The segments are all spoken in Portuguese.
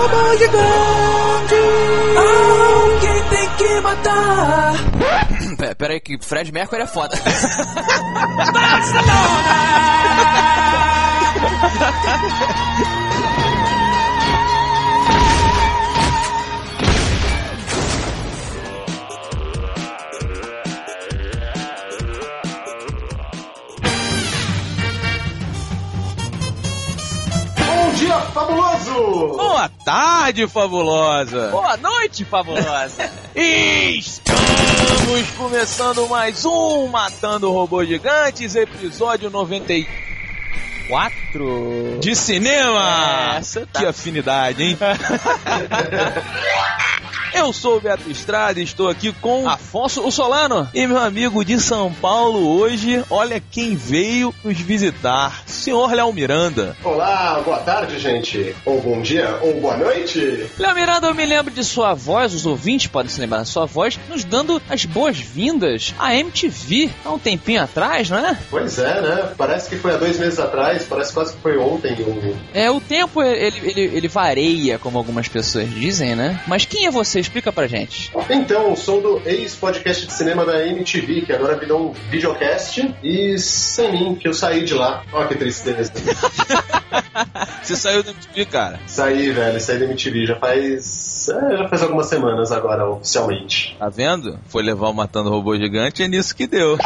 Robô gigante! Alguém tem que matar! Pera, pera aí que Fred Mercury é foda. Bom dia, fabuloso! Boa tarde, fabulosa! Boa noite, fabulosa. Estamos começando mais um Matando Robôs Gigantes, episódio 94 de cinema! Essa tá- Que afinidade, hein? Eu sou o Beto Estrada e estou aqui com Afonso o Solano e meu amigo de São Paulo hoje. Olha quem veio nos visitar, senhor Léo Miranda. Olá, boa tarde, gente. Ou bom dia, ou boa noite. Léo Miranda, eu me lembro de sua voz, os ouvintes podem se lembrar da sua voz, nos dando as boas-vindas à MTV há um tempinho atrás, não é? Pois é, né? Parece que foi há dois meses atrás, parece quase que foi ontem. É, o tempo ele, ele, ele varia, como algumas pessoas dizem, né? Mas quem é você? Explica pra gente. Então, sou do ex-podcast de cinema da MTV, que agora virou um videocast, e sem mim, que eu saí de lá. Ó, que tristeza. Você saiu do MTV, cara. saí, velho, saí da MTV já faz. é, já faz algumas semanas agora, oficialmente. Tá vendo? Foi levar o Matando Robô Gigante, é nisso que deu.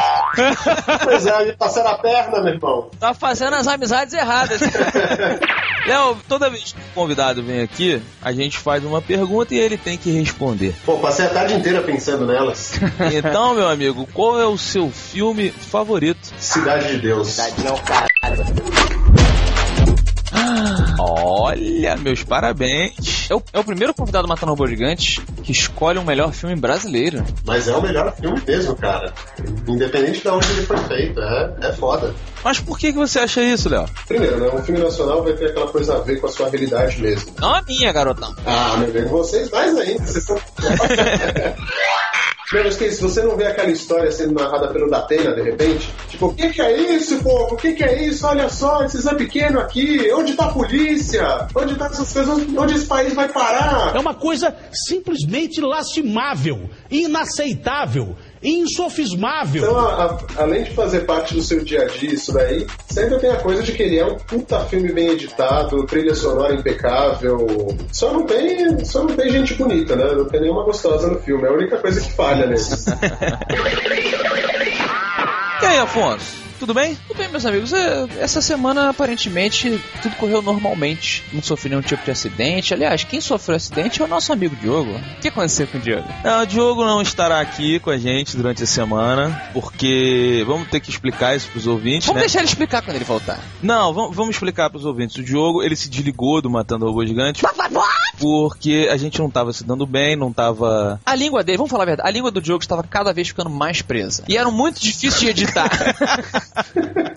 Pois é, me passaram a perna, meu irmão. Tá fazendo as amizades erradas. Léo, toda vez que o convidado vem aqui, a gente faz uma pergunta e ele tem que responder. Pô, passei a tarde inteira pensando nelas. Então, meu amigo, qual é o seu filme favorito? Cidade de Deus. Olha, meus parabéns. É o, é o primeiro convidado Matando Robô Gigante que escolhe um melhor filme brasileiro. Mas é o melhor filme mesmo, cara. Independente de onde ele foi feito. É, é foda. Mas por que, que você acha isso, Léo? Primeiro, né? Um filme nacional vai ter aquela coisa a ver com a sua realidade mesmo. Não a minha, garotão. Ah, meu amigo, vocês mais ainda. Vocês estão. Menos que se você não vê aquela história sendo narrada pelo Datena, de repente, tipo, o que, que é isso, povo? O que, que é isso? Olha só, esse Zé pequeno aqui, onde tá a polícia? Onde tá essas coisas? Onde esse país vai parar? É uma coisa simplesmente lastimável, inaceitável, insofismável. Então, a- a- além de fazer parte do seu dia a dia isso daí, ainda tem a coisa de que ele é um puta filme bem editado, trilha sonora impecável. Só não tem, só não tem gente bonita, né? Não tem nenhuma gostosa no filme. É a única coisa que falha nesse. E aí, Afonso? Tudo bem? Tudo bem, meus amigos. é, Essa semana, aparentemente, tudo correu normalmente. Não sofri nenhum tipo de acidente. Aliás, quem sofreu acidente é o nosso amigo Diogo. O que aconteceu com o Diogo? Não, o Diogo não estará aqui com a gente durante a semana, porque vamos ter que explicar isso pros ouvintes, Vamos né? deixar ele explicar quando ele voltar. Não, vamos, vamos explicar pros ouvintes. O Diogo, ele se desligou do Matando Robô Gigante porque a gente não tava se dando bem, não tava... A língua dele, vamos falar a verdade, a língua do Diogo estava cada vez ficando mais presa. E era muito difícil de editar.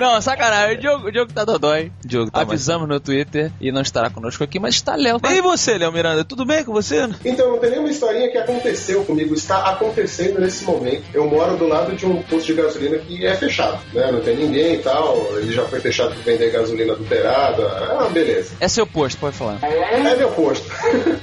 Não, sacanagem. O Diogo, o Diogo tá dodói. O Diogo tá mais- Avisamos no Twitter e não estará conosco aqui, mas está Léo. E você, Léo Miranda, tudo bem com você? Então, não tem nenhuma historinha que aconteceu comigo, está acontecendo nesse momento. Eu moro do lado de um posto de gasolina que é fechado, né? Não tem ninguém e tal. Ele já foi fechado por vender gasolina adulterada. Ah, beleza. É seu posto, pode falar. É meu posto.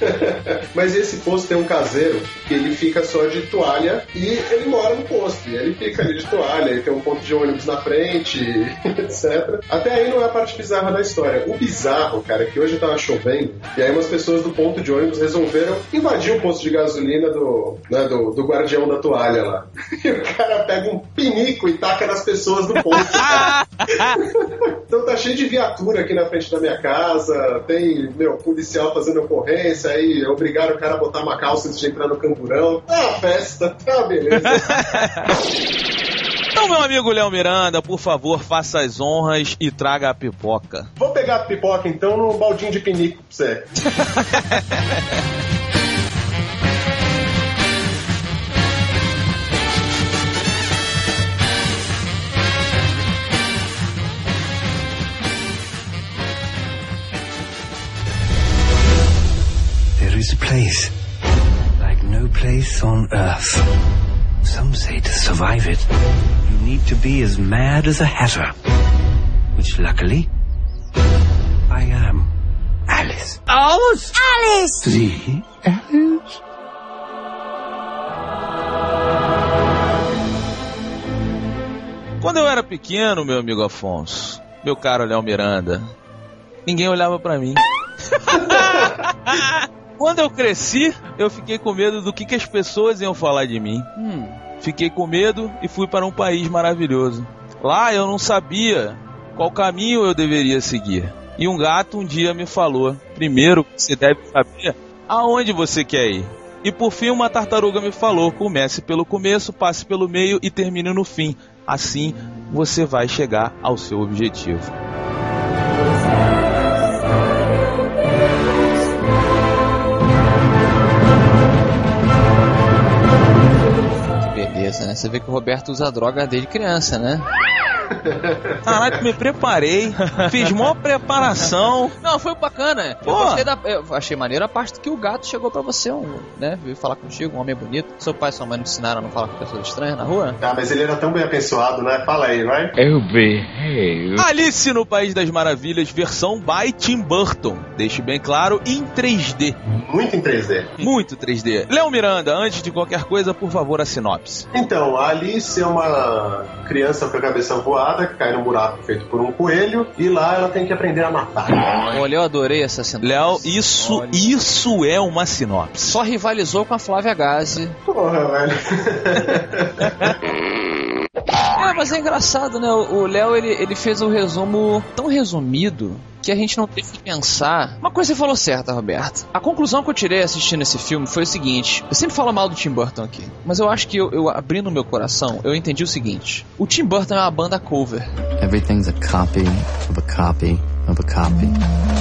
Mas esse posto tem um caseiro que ele fica só de toalha e ele mora no posto. E ele fica ali de toalha, ele tem um ponto de ônibus na frente, etc. Até aí não é a parte bizarra da história. O bizarro, cara, é que hoje tava chovendo e aí umas pessoas do ponto de ônibus resolveram invadir o posto de gasolina do, né, do, do guardião da toalha lá. E o cara pega um pinico e taca nas pessoas do posto. cara. Então tá cheio de viatura aqui na frente da minha casa, tem, meu, policial fazendo ocorrência, aí obrigaram o cara a botar uma calça antes de entrar no camburão. Ah, festa, ah, beleza. Então, meu amigo Léo Miranda, por favor, faça as honras e traga a pipoca. Vou pegar a pipoca então num baldinho de pinico pra você. There is a place like no place on earth. Some say to survive it, need to be as mad as a hatter. Which luckily, I am. Alice. Alice! Alice! The Alice? Quando eu era pequeno, meu amigo Afonso, meu caro Léo Miranda, ninguém olhava pra mim. Quando eu cresci, eu fiquei com medo do que, que as pessoas iam falar de mim. Hum. Fiquei com medo e fui para um país maravilhoso. Lá eu não sabia qual caminho eu deveria seguir. E um gato um dia me falou: primeiro você deve saber aonde você quer ir. E por fim, uma tartaruga me falou: comece pelo começo, passe pelo meio e termine no fim. Assim você vai chegar ao seu objetivo. Beleza, né? Você vê que o Roberto usa droga desde criança, né? Caralho, me preparei, fiz maior preparação. Não, foi bacana. Eu, da, eu achei maneiro a parte que o gato chegou pra você, um, né? Veio falar contigo, um homem bonito. Seu pai e sua mãe não ensinaram a não falar com pessoas estranhas na rua? Ah, mas ele era tão bem abençoado, né? Fala aí, vai. Oh, behave. Alice no País das Maravilhas, versão by Tim Burton. Deixe bem claro, em 3D. Muito em 3D. Muito 3D. Léo Miranda, antes de qualquer coisa, por favor, a sinopse. Então, a Alice é uma criança com a cabeça voada que cai num buraco feito por um coelho e lá ela tem que aprender a matar. Olha, eu adorei essa sinopse. Léo, isso, Olha. isso é uma sinopse. Só rivalizou com a Flávia Gazi. Porra, velho. É, mas é engraçado, né? O Léo, ele, ele fez um resumo tão resumido que a gente não teve que pensar. Uma coisa você falou certa, Roberto. A conclusão que eu tirei assistindo esse filme foi o seguinte: eu sempre falo mal do Tim Burton aqui, mas eu acho que eu, eu abrindo meu coração, eu entendi o seguinte: o Tim Burton é uma banda cover. Everything's a copy of a copy of a copy.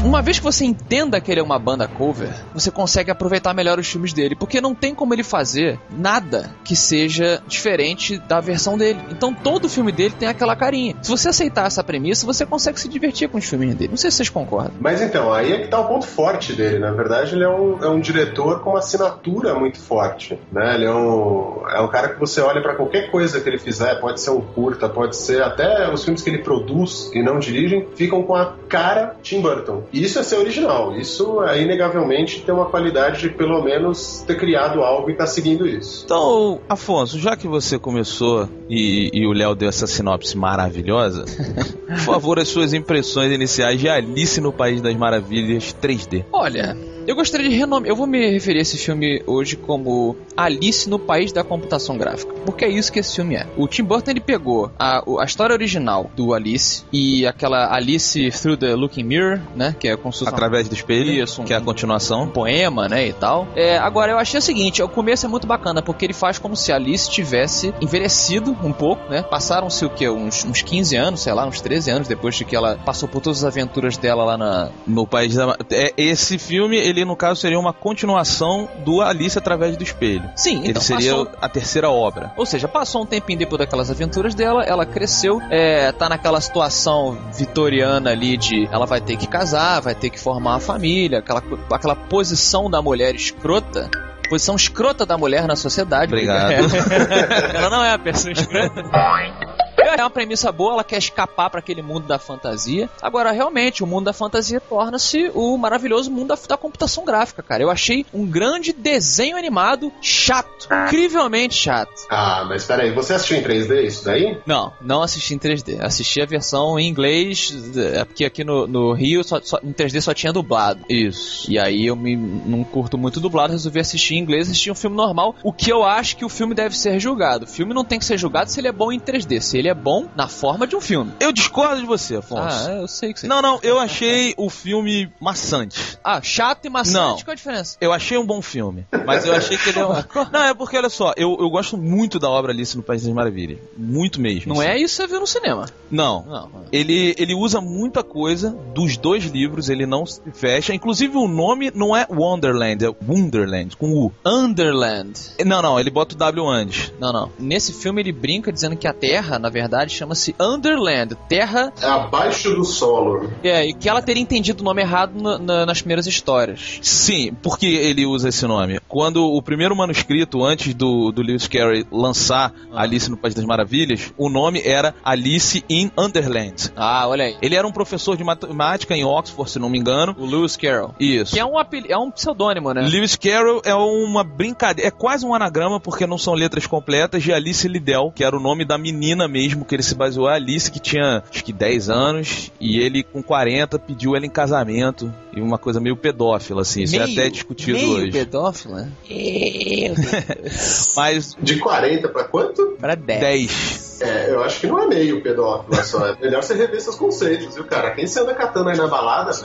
Uma vez que você entenda que ele é uma banda cover, você consegue aproveitar melhor os filmes dele, porque não tem como ele fazer nada que seja diferente da versão dele. Então todo filme dele tem aquela carinha. Se você aceitar essa premissa, você consegue se divertir com os filmes dele. Não sei se vocês concordam. Mas então, aí é que tá o ponto forte dele. Na verdade, ele é um, é um diretor com uma assinatura muito forte. Né? Ele é um, é um cara que você olha pra qualquer coisa que ele fizer, pode ser um curta, pode ser até os filmes que ele produz e não dirigem, ficam com a cara Tim Burton. E isso é ser original. Isso é inegavelmente ter uma qualidade de pelo menos ter criado algo e tá seguindo isso. Então, Afonso, já que você começou e, e o Léo deu essa sinopse maravilhosa, por favor, as suas impressões iniciais de Alice no País das Maravilhas 3D. Olha, eu gostaria de renomear. Eu vou me referir a esse filme hoje como Alice no País da Computação Gráfica. Porque é isso que esse filme é. O Tim Burton ele pegou a, a história original do Alice e aquela Alice Through the Looking Mirror, né? Que é como Através do espelho, Isso, um- que é a continuação. um poema, né, e tal. É, agora, eu achei o seguinte, o começo é muito bacana, porque ele faz como se a Alice tivesse envelhecido um pouco, né? Passaram-se o quê? Uns, uns 15 anos, sei lá, uns 13 anos depois de que ela passou por todas as aventuras dela lá na... No País da... é, Esse filme, ele no caso seria uma continuação do Alice através do espelho. Sim, ele então, seria passou- a terceira obra. Ou seja, passou um tempinho depois daquelas aventuras dela, ela cresceu, é, tá naquela situação vitoriana ali de ela vai ter que casar, vai ter que formar uma família, aquela, aquela posição da mulher escrota. Posição escrota da mulher na sociedade. Obrigado. ela não é a pessoa escrota. É uma premissa boa, ela quer escapar para aquele mundo da fantasia. Agora, realmente, o mundo da fantasia torna-se o maravilhoso mundo da, da computação gráfica, cara. Eu achei um grande desenho animado chato. Incrivelmente chato. Ah, mas peraí, você assistiu em 3D isso daí? Não, não assisti em 3D. Assisti a versão em inglês, é porque aqui no, no Rio só, só- em 3D só tinha dublado. Isso. E aí eu me, não curto muito dublado, resolvi assistir em inglês, assistir um filme normal. O que eu acho que o filme deve ser julgado. O filme não tem que ser julgado se ele é bom em 3D, se ele é bom na forma de um filme. Eu discordo de você, Afonso. Ah, eu sei que você. Não, não, eu achei o filme maçante. Ah, chato e maçante, Não. qual a diferença? Eu achei um bom filme, mas eu achei que ele é. Não, é porque, olha só, eu, eu gosto muito da obra Alice no País das Maravilhas. Muito mesmo. Não é isso que você viu no cinema. Não. Não. Ele, ele usa muita coisa dos dois livros, ele não se fecha. Inclusive o nome não é Wonderland, é Wonderland, com U. Underland. Não, não, ele bota o W antes. Não, não. Nesse filme ele brinca dizendo que a Terra, na verdade, chama-se Underland. Terra É abaixo do solo. É, e que ela teria entendido o nome errado na- na- nas primeiras histórias. Sim, por que ele usa esse nome? quando o primeiro manuscrito, antes do, do Lewis Carroll lançar Ah. Alice no País das Maravilhas, o nome era Alice in Underland. Ah, olha aí. Ele era um professor de matemática em Oxford, se não me engano. O Lewis Carroll. Isso. Que é um, apel- é um pseudônimo, né? Lewis Carroll é uma brincadeira, é quase um anagrama porque não são letras completas de Alice Liddell, que era o nome da menina mesmo que ele se baseou, a Alice, que tinha acho que 10 anos, e ele com 40 pediu ela em casamento, e uma coisa meio pedófila, assim, isso é até discutido meio hoje. pedófila? Mas De 40 pra quanto? Pra 10. 10. É, eu acho que não é meio pedófilo só. É melhor você rever seus conceitos, viu, cara? Quem você anda catando aí na balada?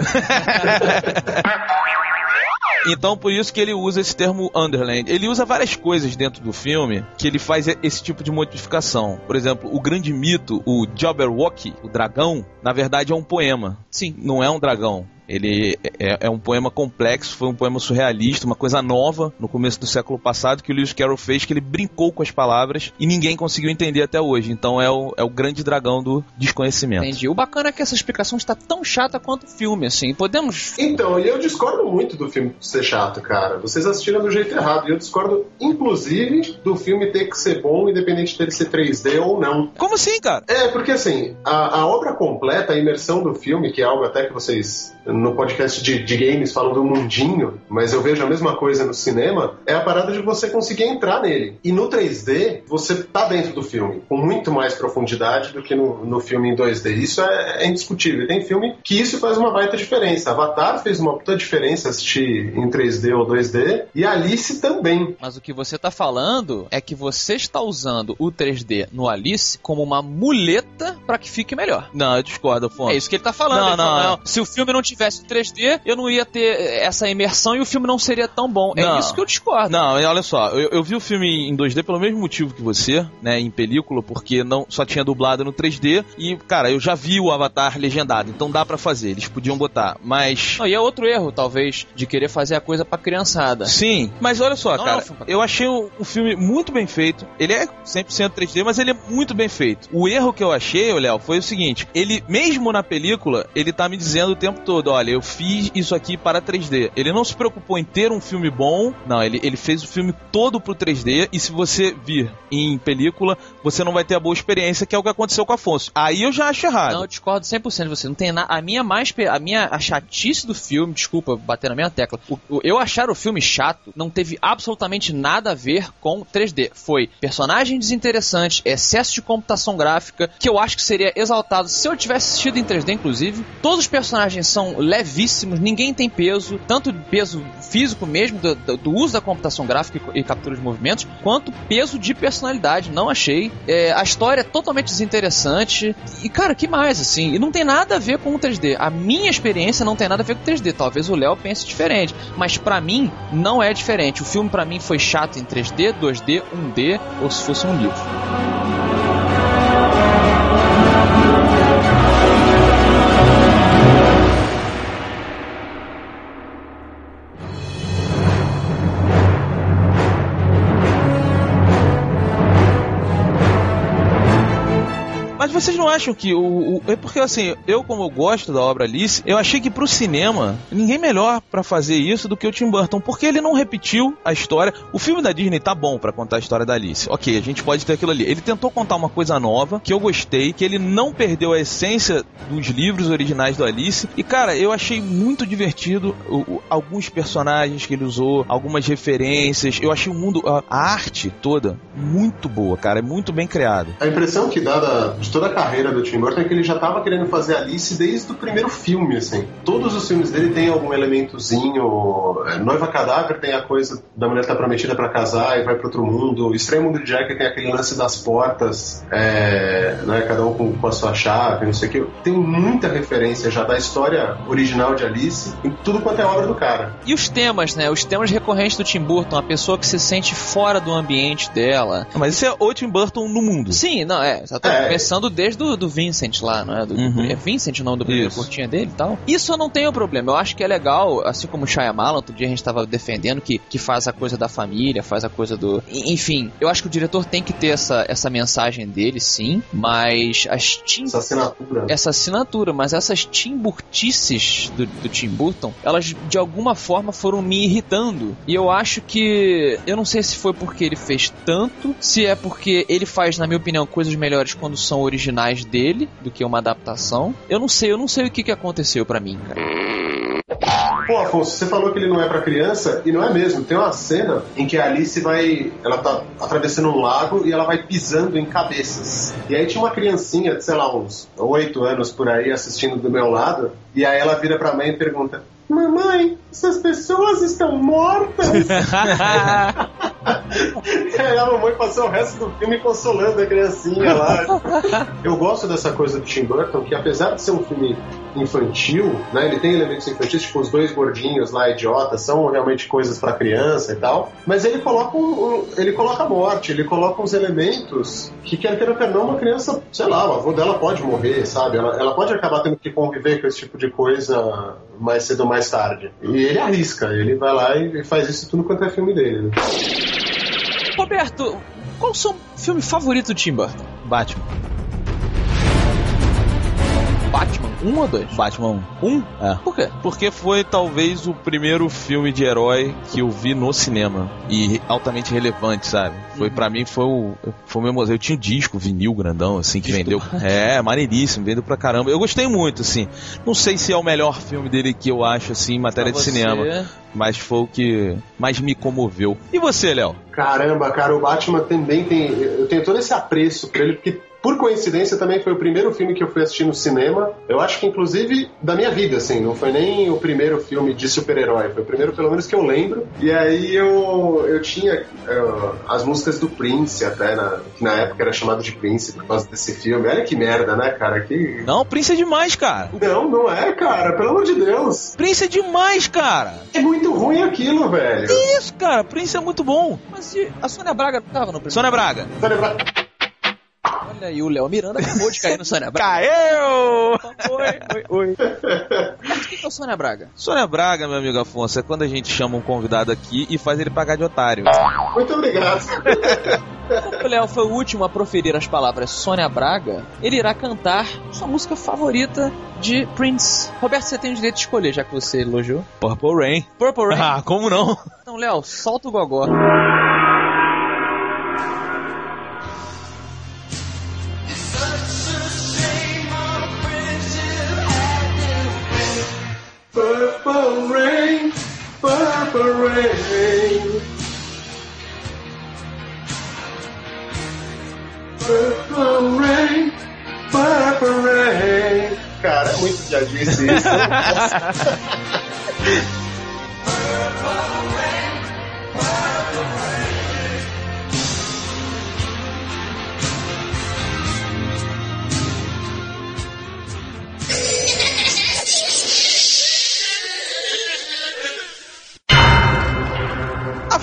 Então, por isso que ele usa esse termo Underland. Ele usa várias coisas dentro do filme que ele faz esse tipo de modificação. Por exemplo, o grande mito, o Jabberwocky, o dragão, na verdade é um poema. Sim. Não é um dragão. Ele é, é um poema complexo, foi um poema surrealista, uma coisa nova no começo do século passado que o Lewis Carroll fez, que ele brincou com as palavras e ninguém conseguiu entender até hoje. Então é o, é o grande dragão do desconhecimento. Entendi. O bacana é que essa explicação está tão chata quanto o filme, assim. Podemos. Então, e eu discordo muito do filme ser chato, cara. Vocês assistiram do jeito errado. E eu discordo, inclusive, do filme ter que ser bom, independente dele ser 3D ou não. Como assim, cara? É, porque assim, a, a obra completa, a imersão do filme, que é algo até que vocês no podcast de, de games falam do mundinho, mas eu vejo a mesma coisa no cinema, é a parada de você conseguir entrar nele. E no 3D, você tá dentro do filme, com muito mais profundidade do que no, no filme em 2D. Isso é, é indiscutível. E Tem filme que isso faz uma baita diferença. Avatar fez uma puta diferença assistir em 3D ou 2D, e Alice também. Mas o que você tá falando é que você está usando o 3D no Alice como uma muleta para que fique melhor. Não, eu discordo, Afonso. É isso que ele tá falando. Não, Ele falou, não. Se o filme não tivesse 3D, eu não ia ter essa imersão e o filme não seria tão bom. É Não. isso que eu discordo. Não, olha só, eu, eu vi o filme em 2D pelo mesmo motivo que você, né, em película, porque não só tinha dublado no 3D e, cara, eu já vi o Avatar legendado, então dá pra fazer, eles podiam botar, mas Não, e é outro erro, talvez, de querer fazer a coisa pra criançada. Sim, mas olha só, Não é cara, um filme pra- eu achei um, um filme muito bem feito. Ele é 100% 3D, mas ele é muito bem feito. O erro que eu achei, Léo, foi o seguinte: ele, mesmo na película, ele tá me dizendo o tempo todo: olha, eu fiz isso aqui para 3D. Ele não se preocupou em ter um filme bom, não, ele, ele fez o filme todo pro 3D. E se você vir em película, você não vai ter a boa experiência, que é o que aconteceu com Afonso. Aí eu já acho errado. Não, eu discordo 100% de você. Não tem nada. A minha mais. A minha a chatice do filme, desculpa bater na minha tecla. O- o- eu achar o filme chato não teve absolutamente nada a ver com 3D. Foi personagem desinteressante, excesso de computação gráfica, que eu acho que seria exaltado se eu tivesse assistido em 3D, inclusive. Todos os personagens são levíssimos, ninguém tem peso, tanto peso físico mesmo, do, do- uso da computação gráfica e, captura de movimentos, quanto peso de personalidade. Não achei. É, a história é totalmente desinteressante. E, cara, que mais, assim? E não tem nada a ver com o 3D. A minha experiência não tem nada a ver com o 3D. Talvez o Léo pense diferente. Mas pra mim, não é diferente. O filme pra mim foi chato em 3D, 2D, 1D, ou se fosse um livro. Vocês não acham que o, o- É porque assim, eu como eu gosto da obra Alice, eu achei que pro cinema, ninguém melhor pra fazer isso do que o Tim Burton, porque ele não repetiu a história. O filme da Disney tá bom pra contar a história da Alice. Ok, a gente pode ter aquilo ali. Ele tentou contar uma coisa nova, que eu gostei, que ele não perdeu a essência dos livros originais do Alice. E cara, eu achei muito divertido o- o- alguns personagens que ele usou, algumas referências. Eu achei o mundo, a, a arte toda, muito boa, cara. É muito bem criado. A impressão que dá da- de toda a carreira do Tim Burton é que ele já tava querendo fazer Alice desde o primeiro filme, assim. Todos os filmes dele têm algum elementozinho. é, Noiva Cadáver tem a coisa da mulher que tá prometida pra casar e vai pro outro mundo. Estranho Mundo de Jack tem aquele lance das portas, é, né, cada um com, com a sua chave, não sei o que. Tem muita referência já da história original de Alice em tudo quanto é obra do cara. E os temas, né? Os temas recorrentes do Tim Burton, a pessoa que se sente fora do ambiente dela. Mas isso é o Tim Burton no mundo. Sim, não, é. Exatamente. É. Começando desde o do, do Vincent lá, não é? Do, Uhum. É Vincent o nome do primeiro Isso. curtinha dele e tal. Isso eu não tenho problema. Eu acho que é legal, assim como o Shyamalan, outro dia a gente tava defendendo que, que faz a coisa da família, faz a coisa do... Enfim, eu acho que o diretor tem que ter essa, essa mensagem dele, sim, mas as tim Essa assinatura. essa assinatura, mas essas timburtices do, do Tim Burton, elas de alguma forma foram me irritando. E eu acho que. Eu não sei se foi porque ele fez tanto, se é porque ele faz, na minha opinião, coisas melhores quando são originais dele do que uma adaptação. Eu não sei, eu não sei o que, que aconteceu pra mim, cara. Pô, Afonso, você falou que ele não é pra criança, e não é mesmo. Tem uma cena em que a Alice vai. Ela tá atravessando um lago e ela vai pisando em cabeças. E aí tinha uma criancinha de, sei lá, uns oito anos por aí assistindo do meu lado, e aí ela vira pra mãe e pergunta: Mamãe, essas pessoas estão mortas? e aí a mamãe passou o resto do filme consolando a criancinha lá. Eu gosto dessa coisa do Tim Burton, que apesar de ser um filme infantil, né, ele tem elementos infantis, tipo os dois gordinhos lá, idiotas, são realmente coisas pra criança e tal, mas ele coloca um, um- ele coloca a morte, ele coloca uns elementos que quer queira quer não, uma criança, sei lá, o avô dela pode morrer, sabe? Ela, ela pode acabar tendo que conviver com esse tipo de coisa mais cedo ou mais tarde. E ele arrisca, ele vai lá e faz isso tudo quanto é filme dele. Né? Roberto, qual o seu filme favorito do Tim Burton? Batman. Batman? Um ou dois? Batman 1. Um? É. Por quê? Porque foi talvez o primeiro filme de herói que eu vi no cinema e altamente relevante, sabe? Foi para mim foi o foi o meu museu. Eu tinha um disco vinil grandão assim que vendeu. É, maneiríssimo, vendeu pra caramba. Eu gostei muito assim. Não sei se é o melhor filme dele que eu acho assim em matéria Pra de você? cinema, mas foi o que mais me comoveu. E você, Léo? Caramba, cara, o Batman também tem. Eu tenho todo esse apreço por ele, porque por coincidência também foi o primeiro filme que eu fui assistir no cinema. Eu acho que inclusive da minha vida, assim, não foi nem o primeiro filme de super-herói, foi o primeiro pelo menos que eu lembro. E aí eu, eu tinha eh, as músicas do Prince até, na, que na época era chamado de Prince por causa desse filme. Olha que merda, né, cara? Que... Não, Prince é demais, cara. Não, não é, cara, pelo amor de Deus. Prince é demais, cara. É muito ruim aquilo, velho. Que isso, cara? Prince é muito bom. Mas e a Sônia Braga tava no primeiro? Sônia Braga. Tá lembrado? Olha aí, o Léo Miranda acabou de cair no Sônia Braga. Caiu! Oi, oi, oi. Mas o que que é o Sônia Braga? Sônia Braga, meu amigo Afonso, é quando a gente chama um convidado aqui e faz ele pagar de otário. Muito obrigado. Como o Léo foi o último a proferir as palavras Sônia Braga, ele irá cantar sua música favorita de Prince. Roberto, você tem o direito de escolher, já que você elogiou. Purple Rain. Purple Rain. Ah, como não? Então, Léo, solta o gogó. Purple rain. Purple rain, purple rain. Cara, é muito já disse isso.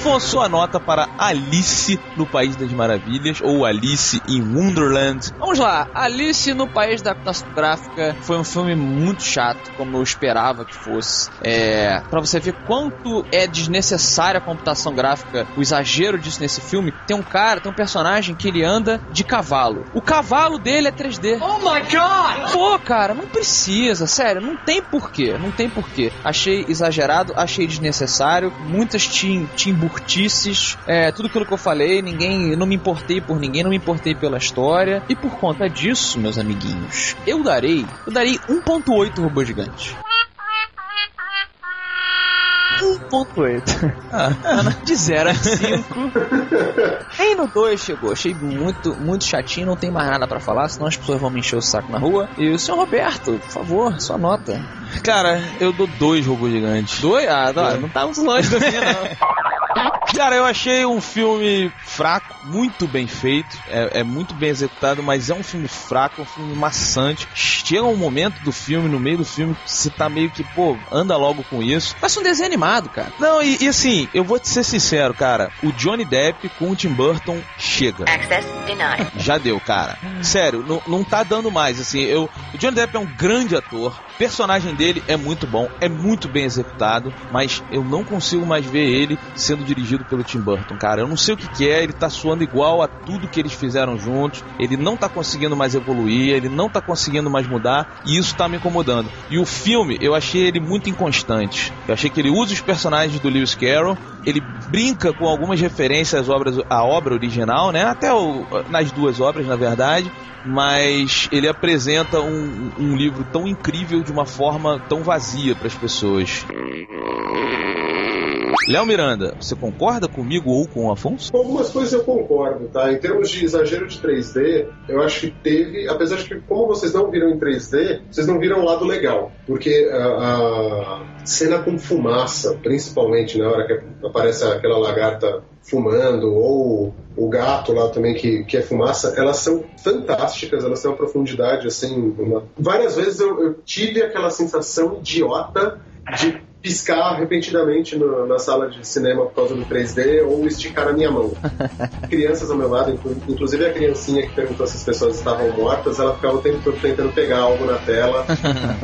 Afonso, sua nota para Alice no País das Maravilhas ou Alice in Wonderland. Vamos lá, Alice no País da Computação Gráfica foi um filme muito chato, como eu esperava que fosse. É, para você ver quanto é desnecessária a computação gráfica, o exagero disso nesse filme, tem um cara, tem um personagem que ele anda de cavalo. O cavalo dele é 3D. Oh my god! Pô, cara, não precisa, sério, não tem porquê, não tem porquê. Achei exagerado, achei desnecessário, muitas tim, timburtices, é, tudo aquilo que eu falei, ninguém, eu não me importei por ninguém, não me importei pela história. E por conta disso, meus amiguinhos, eu darei, eu darei 1.8 robô gigante. 1.8. Ah, De 0 a 5. Aí no 2 chegou. Achei muito, muito chatinho. Não tem mais nada pra falar, senão as pessoas vão me encher o saco na rua. E o senhor Roberto, por favor, sua nota. cara, eu dou dois robôs gigantes. Dois? Ah, não, não tá muito longe do não. Cara, eu achei um filme fraco, muito bem feito, é, é muito bem executado, mas é um filme fraco, um filme maçante, chega um momento do filme, no meio do filme, que você tá meio que, pô, anda logo com isso. Parece um desenho animado, cara. Não, e, e assim, eu vou te ser sincero, cara. O Johnny Depp com o Tim Burton chega. Access denied. Já deu, cara. Sério, não, não tá dando mais, assim. Eu, o Johnny Depp é um grande ator. O personagem dele é muito bom, é muito bem executado, mas eu não consigo mais ver ele sendo dirigido pelo Tim Burton, cara. Eu não sei o que, que é, ele tá suando igual a tudo que eles fizeram juntos. Ele não tá conseguindo mais evoluir, ele não tá conseguindo mais mudar, e isso tá me incomodando. E o filme, eu achei ele muito inconstante. Eu achei que ele usa os personagens do Lewis Carroll, ele brinca com algumas referências às obras, à obra original, né? Até o, nas duas obras, na verdade, mas ele apresenta um, um livro tão incrível de uma forma tão vazia para as pessoas. Léo Miranda, você concorda comigo ou com o Afonso? Com algumas coisas eu concordo, tá? Em termos de exagero de 3D, eu acho que teve, apesar de que, como vocês não viram em 3D, vocês não viram o lado legal. Porque a, a cena com fumaça, principalmente na hora que aparece aquela lagarta fumando, ou o gato lá também que, que é fumaça, elas são fantásticas, elas têm uma profundidade assim. Uma... Várias vezes eu, eu tive aquela sensação idiota de piscar repentinamente no, na sala de cinema por causa do 3D ou esticar a minha mão. Crianças ao meu lado, inclu- inclusive a criancinha que perguntou se as pessoas estavam mortas, ela ficava o tempo todo tentando pegar algo na tela,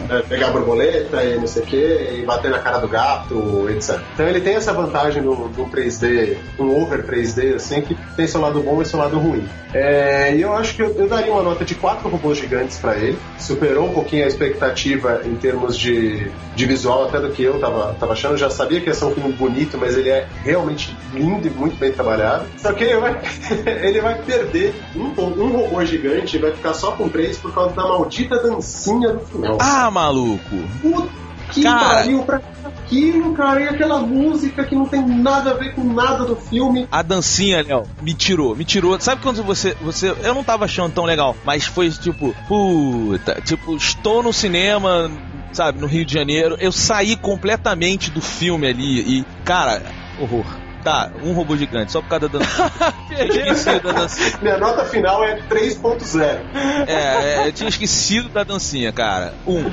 né, pegar a borboleta e não sei o que, e bater na cara do gato, etc. Então ele tem essa vantagem no, no 3D, um over 3D, assim, que tem seu lado bom e seu lado ruim. É, e eu acho que eu, eu daria uma nota de quatro robôs gigantes para ele, superou um pouquinho a expectativa em termos de, de visual até do que eu tava, tava achando. Já sabia que ia ser um filme bonito, mas ele é realmente lindo e muito bem trabalhado. Só que ele vai, ele vai perder um, um robô gigante e vai ficar só com três por causa da maldita dancinha do final. Ah, maluco! Puta que Cara. pariu pra aquilo, cara, e aquela música que não tem nada a ver com nada do filme. A dancinha, Léo, me tirou, me tirou. Sabe quando você, você. Eu não tava achando tão legal, mas foi tipo, puta, tipo, estou no cinema, sabe, no Rio de Janeiro. Eu saí completamente do filme ali e, cara, horror. Tá, um robô gigante, só por causa da dancinha. Eu tinha esquecido da dancinha. Minha nota final é 3.0. É, é, eu tinha esquecido da dancinha, cara. Um.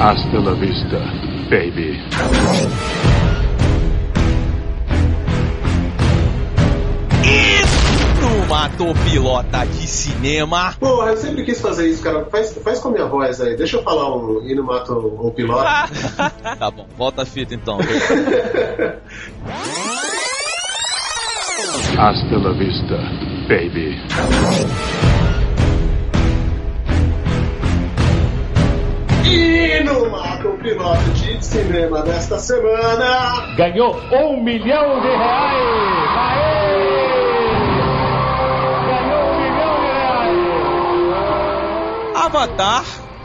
Hasta la vista, baby. Matou pilota de cinema. Porra, eu sempre quis fazer isso, cara. Faz, faz com a minha voz aí. Deixa eu falar um hino mato o piloto. tá bom, volta a fita então. Hasta la vista, baby. Hino mata o piloto de cinema desta semana. Ganhou um milhão de reais! Aê! Avatar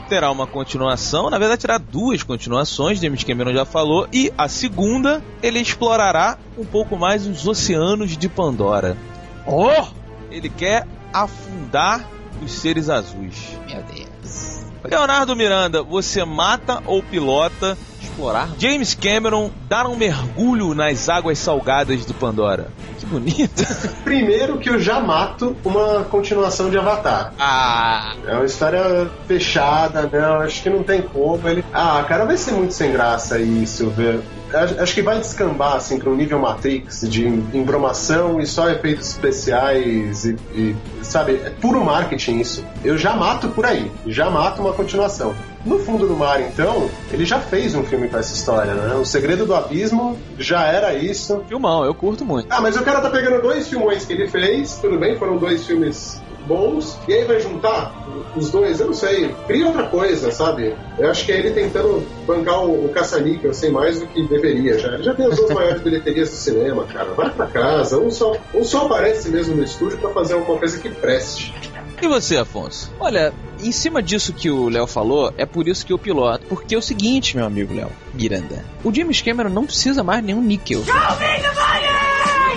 terá uma continuação, na verdade terá duas continuações, James Cameron já falou, e a segunda ele explorará um pouco mais os oceanos de Pandora. Oh! Ele quer afundar os seres azuis. Meu Deus. Leonardo Miranda, você mata ou pilota Explorar? James Cameron dar um mergulho nas águas salgadas do Pandora? Que bonito. Primeiro que eu já mato uma continuação de Avatar. Ah, É uma história fechada, não, acho que não tem como. Ele... Ah, cara, vai ser muito sem graça isso, velho. Acho acho que vai descambar, assim, para um nível Matrix de embromação e só efeitos especiais e, e, sabe, é puro marketing isso. Eu já mato por aí, já mato uma continuação. No fundo do mar, então, ele já fez um filme com essa história, né? O Segredo do Abismo já era isso. Filmão, eu curto muito. Ah, mas o cara tá pegando dois filmões que ele fez, tudo bem, foram dois filmes bons, e aí vai juntar os dois, eu não sei, cria outra coisa, sabe? Eu acho que é ele tentando bancar o, o caça-níquel, assim, mais do que deveria já. Ele já tem as duas maiores bilheterias do cinema, cara. Vai pra casa, ou só, ou só aparece mesmo no estúdio pra fazer alguma coisa que preste. e você, Afonso? Olha, em cima disso que o Léo falou, é por isso que eu piloto. Porque é o seguinte, meu amigo Léo Miranda. O James Cameron não precisa mais nenhum níquel.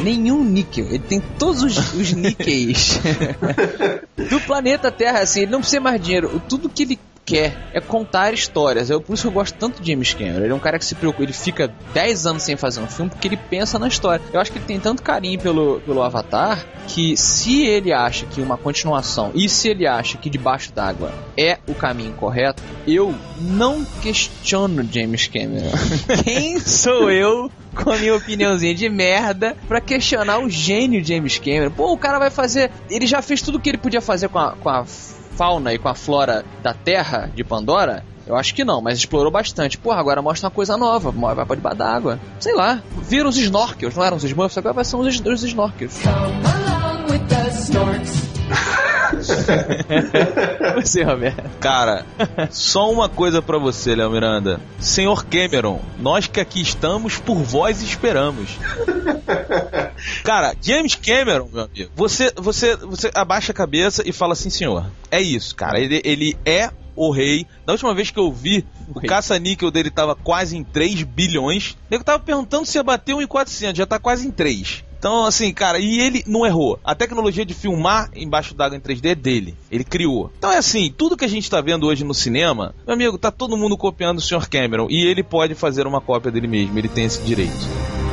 Nenhum níquel. Ele tem todos os, os níqueis do planeta Terra, assim. Ele não precisa mais dinheiro. Tudo que ele quer é contar histórias. É por isso que eu gosto tanto de James Cameron. Ele é um cara que se preocupa, ele fica 10 anos sem fazer um filme porque ele pensa na história. Eu acho que ele tem tanto carinho pelo, pelo Avatar que se ele acha que uma continuação e se ele acha que debaixo d'água é o caminho correto, eu não questiono James Cameron. Quem sou eu com a minha opiniãozinha de merda pra questionar o gênio James Cameron? Pô, o cara vai fazer. Ele já fez tudo o que ele podia fazer com a, com a fauna e com a flora da Terra de Pandora. Eu acho que não, mas explorou bastante. Porra, agora mostra uma coisa nova, vai pra debaixo d'água. Sei lá, viram os snorkels, não eram os Smurfs? Agora vai ser os, os snorkels. você, Roberto. Cara, só uma coisa pra você, Léo Miranda. Senhor Cameron, nós que aqui estamos, por vós esperamos. Cara, James Cameron, meu amigo, você, você, você abaixa a cabeça e fala assim, senhor, é isso, cara. Ele, ele é o rei. Da última vez que eu vi, o, o caça-níquel dele tava quase em 3 bilhões. Eu tava perguntando se ia bater 1,400, já tá quase em 3. Então, assim, cara, e ele não errou. A tecnologia de filmar embaixo d'água em 3D é dele. Ele criou. Então é assim, tudo que a gente tá vendo hoje no cinema, meu amigo, tá todo mundo copiando o Sr. Cameron. E ele pode fazer uma cópia dele mesmo. Ele tem esse direito.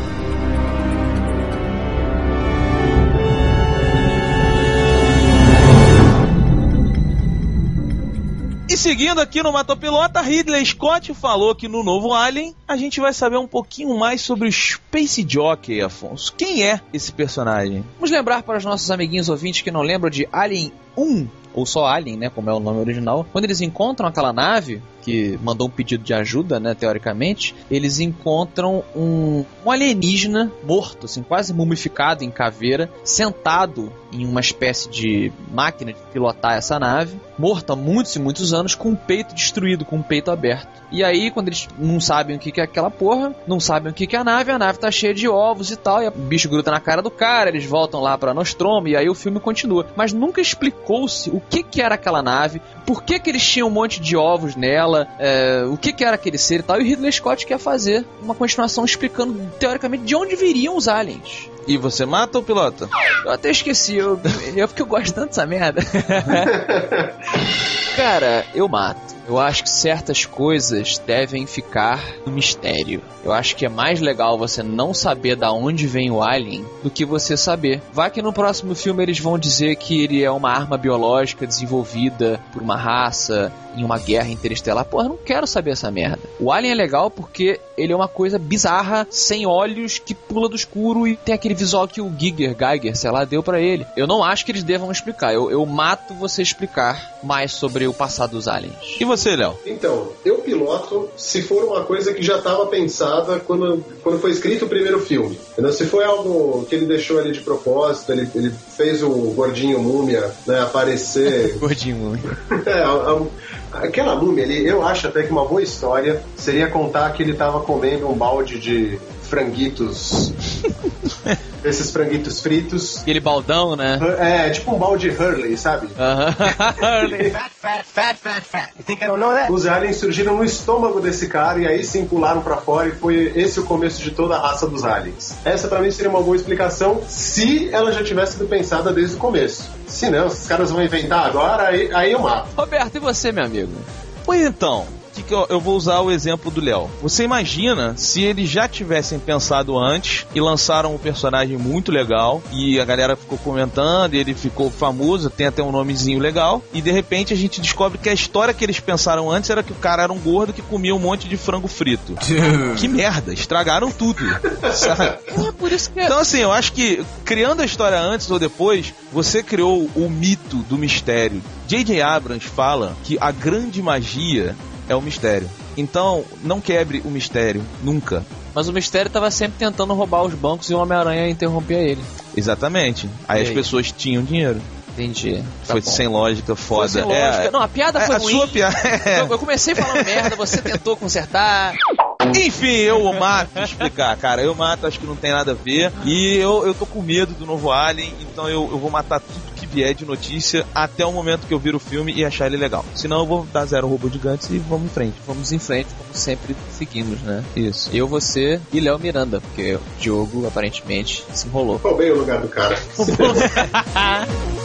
E seguindo aqui no Matopilota, Ridley Scott falou que no novo Alien a gente vai saber um pouquinho mais sobre o Space Jockey, Afonso. Quem é esse personagem? Vamos lembrar para os nossos amiguinhos ouvintes que não lembram de Alien 1, ou só Alien, né, como é o nome original. Quando eles encontram aquela nave, que mandou um pedido de ajuda, né, teoricamente, eles encontram um, um alienígena morto, assim, quase mumificado em caveira, sentado em uma espécie de máquina de pilotar essa nave, morto há muitos e muitos anos, com o peito destruído, com o peito aberto. E aí, quando eles não sabem o que é aquela porra, não sabem o que é a nave, a nave tá cheia de ovos e tal, e o bicho gruda na cara do cara, eles voltam lá pra Nostromo, e aí o filme continua. Mas nunca explicou-se o que que era aquela nave, por que que eles tinham um monte de ovos nela, é, o que, que era aquele ser e tal, e o Ridley Scott quer fazer uma continuação explicando, teoricamente, de onde viriam os aliens. E você mata ou pilota? Eu até esqueci, eu, eu porque eu gosto tanto dessa merda. Cara, eu mato. Eu acho que certas coisas devem ficar no mistério. Eu acho que é mais legal você não saber da onde vem o alien do que você saber. Vai que no próximo filme eles vão dizer que ele é uma arma biológica desenvolvida por uma raça em uma guerra interestelar. Porra, eu não quero saber essa merda. O alien é legal porque ele é uma coisa bizarra, sem olhos, que pula do escuro e tem aquele visual que o Giger, Geiger, sei lá, deu para ele. Eu não acho que eles devam explicar. Eu, eu mato você explicar mais sobre o passado dos aliens. E você, Léo? Então, eu piloto se for uma coisa que já estava pensada quando, quando foi escrito o primeiro filme. Entendeu? Se foi algo que ele deixou ali de propósito, ele, ele fez o gordinho múmia né, aparecer. gordinho múmia. é, a, a, aquela múmia ali, eu acho até que uma boa história seria contar que ele estava comendo um balde de franguitos. esses franguitos fritos. Aquele baldão, né? É, tipo um balde Hurley, sabe? Hurley. fat, fat, fat, fat, fat. You think I don't know that? Os aliens surgiram no estômago desse cara e aí sim pularam pra fora e foi esse o começo de toda a raça dos aliens. Essa pra mim seria uma boa explicação se ela já tivesse sido pensada desde o começo. Se não, esses caras vão inventar agora, aí, aí eu mato. Roberto, e você, meu amigo? Pois então, que, que eu, eu, vou usar o exemplo do Léo. Você imagina se eles já tivessem pensado antes e lançaram um personagem muito legal e a galera ficou comentando e ele ficou famoso, tem até um nomezinho legal, e de repente a gente descobre que a história que eles pensaram antes era que o cara era um gordo que comia um monte de frango frito. que merda, estragaram tudo. Sabe? É por isso que... Então assim, eu acho que criando a história antes ou depois, você criou o mito do mistério. J.J. Abrams fala que a grande magia é o mistério. Então, não quebre o mistério, nunca. Mas o mistério estava sempre tentando roubar os bancos e o Homem-Aranha interrompia ele. Exatamente. Aí as pessoas tinham dinheiro. Entendi. Tá foi bom. sem lógica, foda. Foi sem lógica. É, não, a piada foi a ruim. Sua piada. Eu, eu comecei falando merda, você tentou consertar. Enfim, eu mato explicar, cara. Eu mato, acho que não tem nada a ver. E eu, eu tô com medo do novo Alien, então eu, eu vou matar tudo vier de notícia até o momento que eu vir o filme e achar ele legal. Senão eu vou dar zero robô gigantes e vamos em frente. Vamos em frente, como sempre seguimos, né? Isso. Eu, você e Léo Miranda, porque o Diogo aparentemente se enrolou. Roubei o lugar do cara.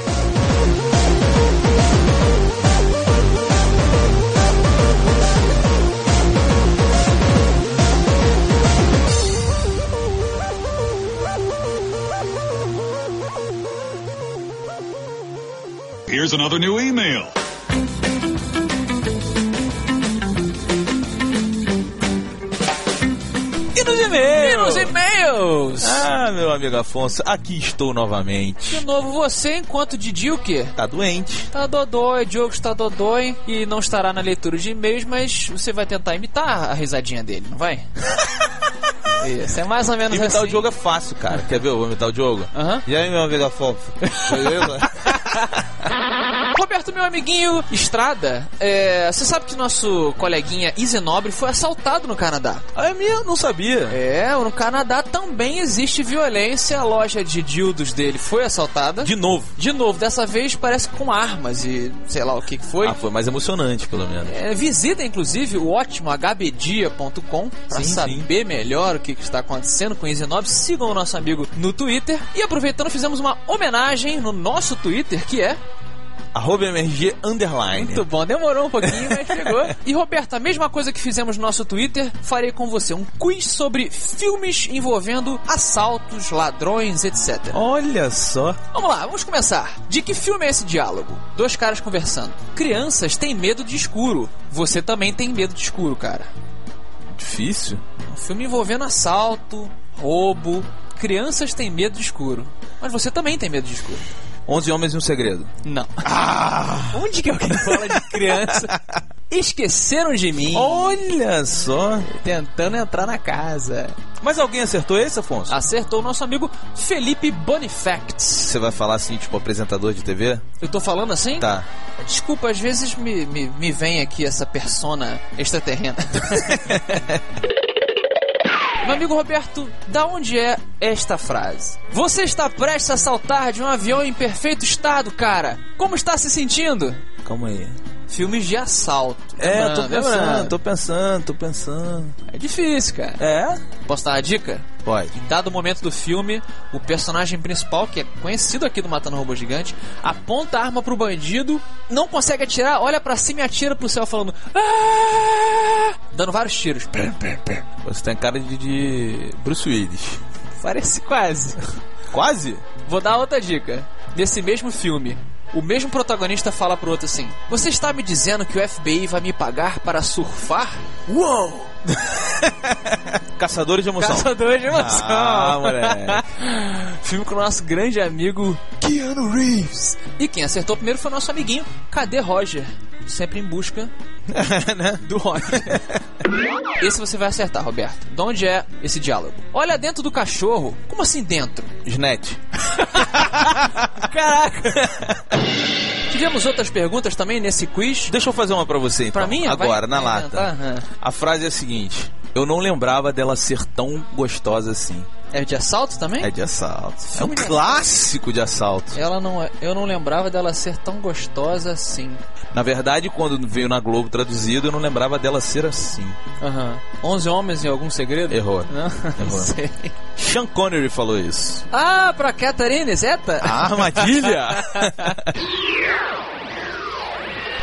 Here's another new email. E nos e-mails? E nos e-mails? Ah, meu amigo Afonso, aqui estou novamente. De novo, você, enquanto Didi, o quê? Tá doente. Tá dodói, Diogo está dodói e não estará na leitura de e-mails, mas você vai tentar imitar a risadinha dele, não vai? Isso, é mais ou menos Imitar assim. o Diogo é fácil, cara. Quer ver? Eu vou imitar o Diogo? Aham. E aí, meu amigo Afonso? Beleza? Roberto, meu amiguinho Estrada, é, você sabe que nosso coleguinha Isenobre foi assaltado no Canadá. ah, é minha? Não sabia. É, no Canadá também existe violência. A loja de dildos dele foi assaltada. De novo. De novo, dessa vez parece com armas e sei lá o que foi. Ah, foi mais emocionante, pelo menos. É, visita inclusive o ótimo hbdia.com para Sim, saber melhor o que, que está acontecendo com o Isenob. Sigam o nosso amigo no Twitter. E aproveitando, fizemos uma homenagem no nosso Twitter, que é Arroba MRG Underline. Muito bom, demorou um pouquinho, mas chegou. E Roberto, a mesma coisa que fizemos no nosso Twitter, farei com você um quiz sobre filmes envolvendo assaltos, ladrões, etc. Olha só. Vamos lá, vamos começar. De que filme é esse diálogo? Dois caras conversando. Crianças têm medo de escuro. Você também tem medo de escuro, cara. Difícil. Um filme envolvendo assalto, roubo. Crianças têm medo de escuro. Mas você também tem medo de escuro. 11 Homens e um Segredo. Não. Onde que alguém fala de criança? Esqueceram de mim. Olha só. Tentando entrar na casa. Mas alguém acertou esse, Afonso? Acertou o nosso amigo Felipe Bonifacts. Você vai falar assim, tipo, apresentador de TV? Eu tô falando assim? Tá. Desculpa, às vezes me, me, me vem aqui essa persona extraterrena. Meu amigo Roberto, da onde é esta frase? Você está prestes a saltar de um avião em perfeito estado, cara. Como está se sentindo? Calma aí. Filmes de assalto. É, tô Lembrando, pensando, lembrando. tô pensando, tô pensando. É difícil, cara. É? Posso dar uma dica? Pode. Dado o momento do filme, o personagem principal, que é conhecido aqui do Matando Robô Gigante, aponta a arma pro bandido, não consegue atirar, olha pra cima e atira pro céu falando "Ah!", dando vários tiros. Você tem cara de, de Bruce Willis. Parece quase. Quase? Vou dar outra dica. Nesse mesmo filme, o mesmo protagonista fala pro outro assim: Você está me dizendo que o FBI vai me pagar para surfar? Uou! Caçadores de emoção. Caçador de emoção. Ah, moleque. Filme com o nosso grande amigo Keanu Reeves. E quem acertou primeiro foi o nosso amiguinho Cadê Roger? Sempre em busca do Roger. Esse você vai acertar, Roberto. De onde é esse diálogo? Olha dentro do cachorro. Como assim dentro? Snatch. Caraca! Tivemos outras perguntas também nesse quiz. Deixa eu fazer uma pra você, então. Pra mim? Agora, Vai- na vai lata. Ah. A frase é a seguinte. Eu não lembrava dela ser tão gostosa assim. É de assalto também? É de assalto. É um Filme de clássico de assalto. Ela não, é- eu não lembrava dela ser tão gostosa assim. Na verdade, quando veio na Globo traduzido, eu não lembrava dela ser assim. Aham. 11 homens e algum segredo? Errou. Não, não Errou. sei. Sean Connery falou isso. Ah, pra Catherine Zeta? A armadilha!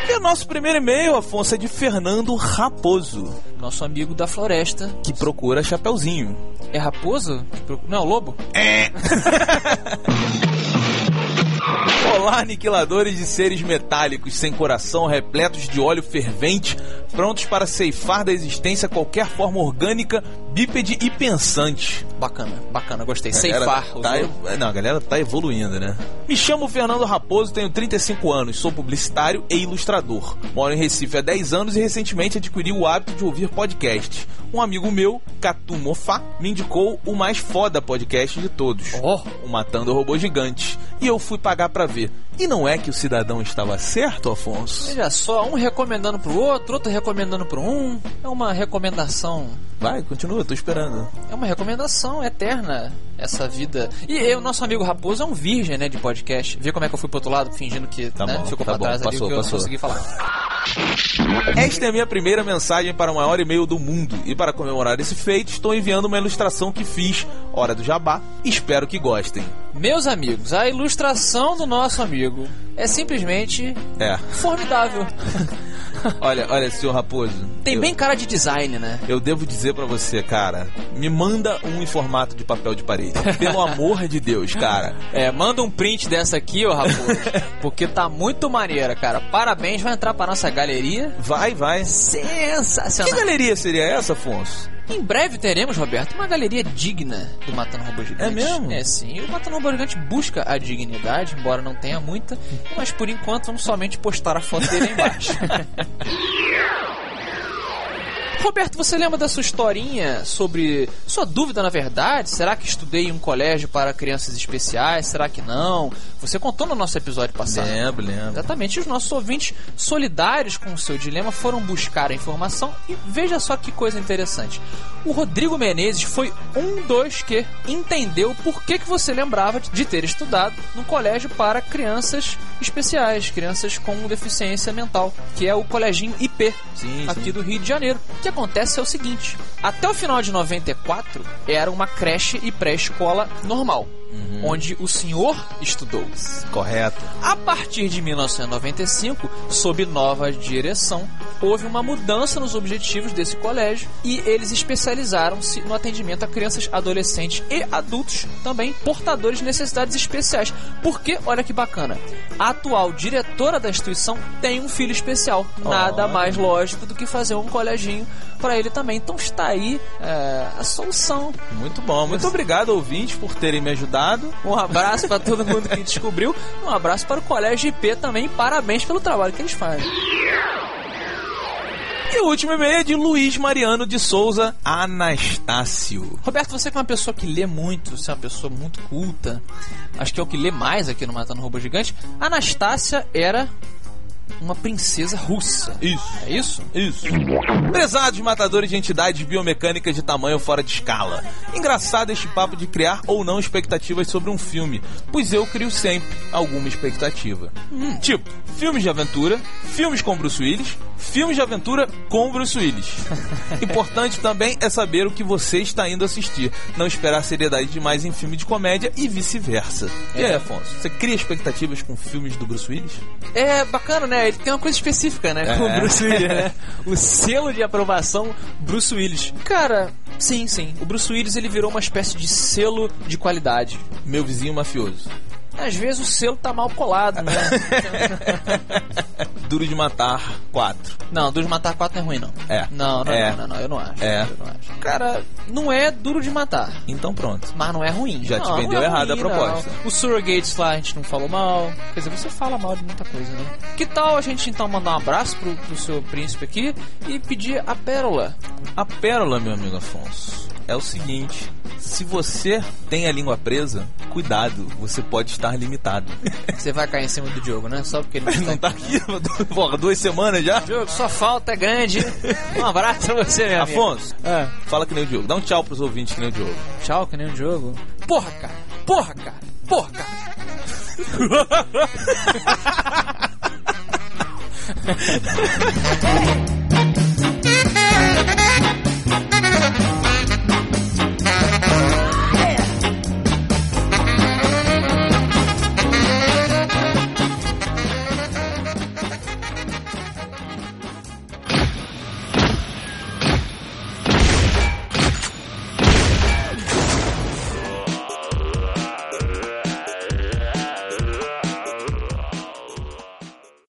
e o nosso primeiro e-mail, Afonso, é de Fernando Raposo, Nosso amigo da floresta. que procura Chapeuzinho. É raposo? Não, lobo? Olá, aniquiladores de seres metálicos sem coração, repletos de óleo fervente, prontos para ceifar da existência qualquer forma orgânica, bípede e pensante. Bacana, bacana, gostei. Ceifar. Tá, não, a galera tá evoluindo, né? Me chamo Fernando Raposo, tenho 35 anos, sou publicitário e ilustrador. Moro em Recife há 10 anos e recentemente adquiri o hábito de ouvir podcast. Um amigo meu, Catu Mofá, me indicou o mais foda podcast de todos. Oh. O Matando Robô Gigante. E eu fui pagar pra ver. E não é que o cidadão estava certo, Afonso? Veja só, um recomendando pro outro, outro recomendando pro um. É uma recomendação. Vai, continua, tô esperando. É uma recomendação eterna essa vida. E eu, nosso amigo Raposo é um virgem, né, de podcast. Vê como é que eu fui pro outro lado fingindo que Tá né, bom, ficou tá pra bom, trás ali passou, que eu não passou. consegui falar. Esta é a minha primeira mensagem para o maior e-mail do mundo. E para comemorar esse feito, estou enviando uma ilustração que fiz, hora do jabá. Espero que gostem. Meus amigos, a ilustração do nosso amigo é simplesmente É. formidável. Olha, olha, senhor Raposo. Tem eu, bem cara de design, né? Eu devo dizer pra você, cara, me manda um em formato de papel de parede. Pelo amor de Deus, cara. É, manda um print dessa aqui, ô Raposo. porque tá muito maneira, cara. Parabéns, vai entrar pra nossa galeria. Vai, vai. Que Sensacional. galeria seria essa, Afonso? Em breve teremos, Roberto, uma galeria digna do Matando Robô Gigante. É mesmo? É sim. O Matando Robô Gigante busca a dignidade, embora não tenha muita, mas por enquanto vamos somente postar a foto dele aí embaixo. Roberto, você lembra da sua historinha sobre sua dúvida na verdade? Será que estudei em um colégio para crianças especiais? Será que não? Você contou no nosso episódio passado. Lembro, lembro. Exatamente, e os nossos ouvintes solidários com o seu dilema foram buscar a informação e veja só que coisa interessante. O Rodrigo Menezes foi um dos que entendeu por que, que você lembrava de ter estudado no colégio para crianças especiais, crianças com deficiência mental, que é o Coleginho IP, Sim, aqui sim. do Rio de Janeiro. Que acontece é o seguinte: até o final de 94 era uma creche e pré-escola normal. Onde o senhor estudou. Correto. A partir de 1995, sob nova direção, houve uma mudança nos objetivos desse colégio e eles especializaram-se no atendimento a crianças, adolescentes e adultos também portadores de necessidades especiais. Porque, olha que bacana, a atual diretora da instituição tem um filho especial. Nada Olha. mais lógico do que fazer um coleginho para ele também. Então está aí é, a solução. Muito bom. Muito obrigado, ouvintes, por terem me ajudado. Um abraço para todo mundo que descobriu. Um abraço para o Colégio IP também. Parabéns pelo trabalho que eles fazem. E o último e-mail é de Luiz Mariano de Souza Anastácio. Roberto, você que é uma pessoa que lê muito, você é uma pessoa muito culta, acho que é o que lê mais aqui no Matando Robô Gigante. Anastácia era uma princesa russa. Isso. É isso? Isso. Prezados matadores de entidades biomecânicas de tamanho fora de escala. Engraçado este papo de criar ou não expectativas sobre um filme, pois eu crio sempre alguma expectativa. Tipo, filmes de aventura, filmes com Bruce Willis, filmes de aventura com Bruce Willis. Importante também é saber o que você está indo assistir, não esperar seriedade demais em filme de comédia e vice-versa. E aí, Afonso, você cria expectativas com filmes do Bruce Willis? É bacana, né? Ele tem uma coisa específica, né? Com o É. Bruce Willis, né? O selo de aprovação Bruce Willis. Cara, sim, sim. O Bruce Willis ele virou uma espécie de selo de qualidade. Meu vizinho mafioso. Às vezes o selo tá mal colado, né? Duro de Matar 4. Não, Duro de Matar 4 não é ruim, não. É. Não, não, É. não, não, não, eu não acho. É. Eu não acho. Cara, não é Duro de Matar. Então pronto. Mas não é ruim. Já te Não, não vendeu é errado a ruim, proposta. não. O Surrogates lá a gente não falou mal. Quer dizer, você fala mal de muita coisa, né? Que tal a gente então mandar um abraço pro, pro seu príncipe aqui e pedir a pérola? A pérola, meu amigo Afonso, é o seguinte: se você tem a língua presa, cuidado, você pode estar limitado. Você vai cair em cima do Diogo, né? Só porque ele Não tá aqui, porra, duas semanas já? Diogo, sua falta é grande. Um abraço pra você, meu amigo. Afonso, É. fala que nem o Diogo. Dá um tchau pros ouvintes que nem o Diogo. Tchau, que nem o Diogo. Porra, cara. Porra, cara. Porra, cara.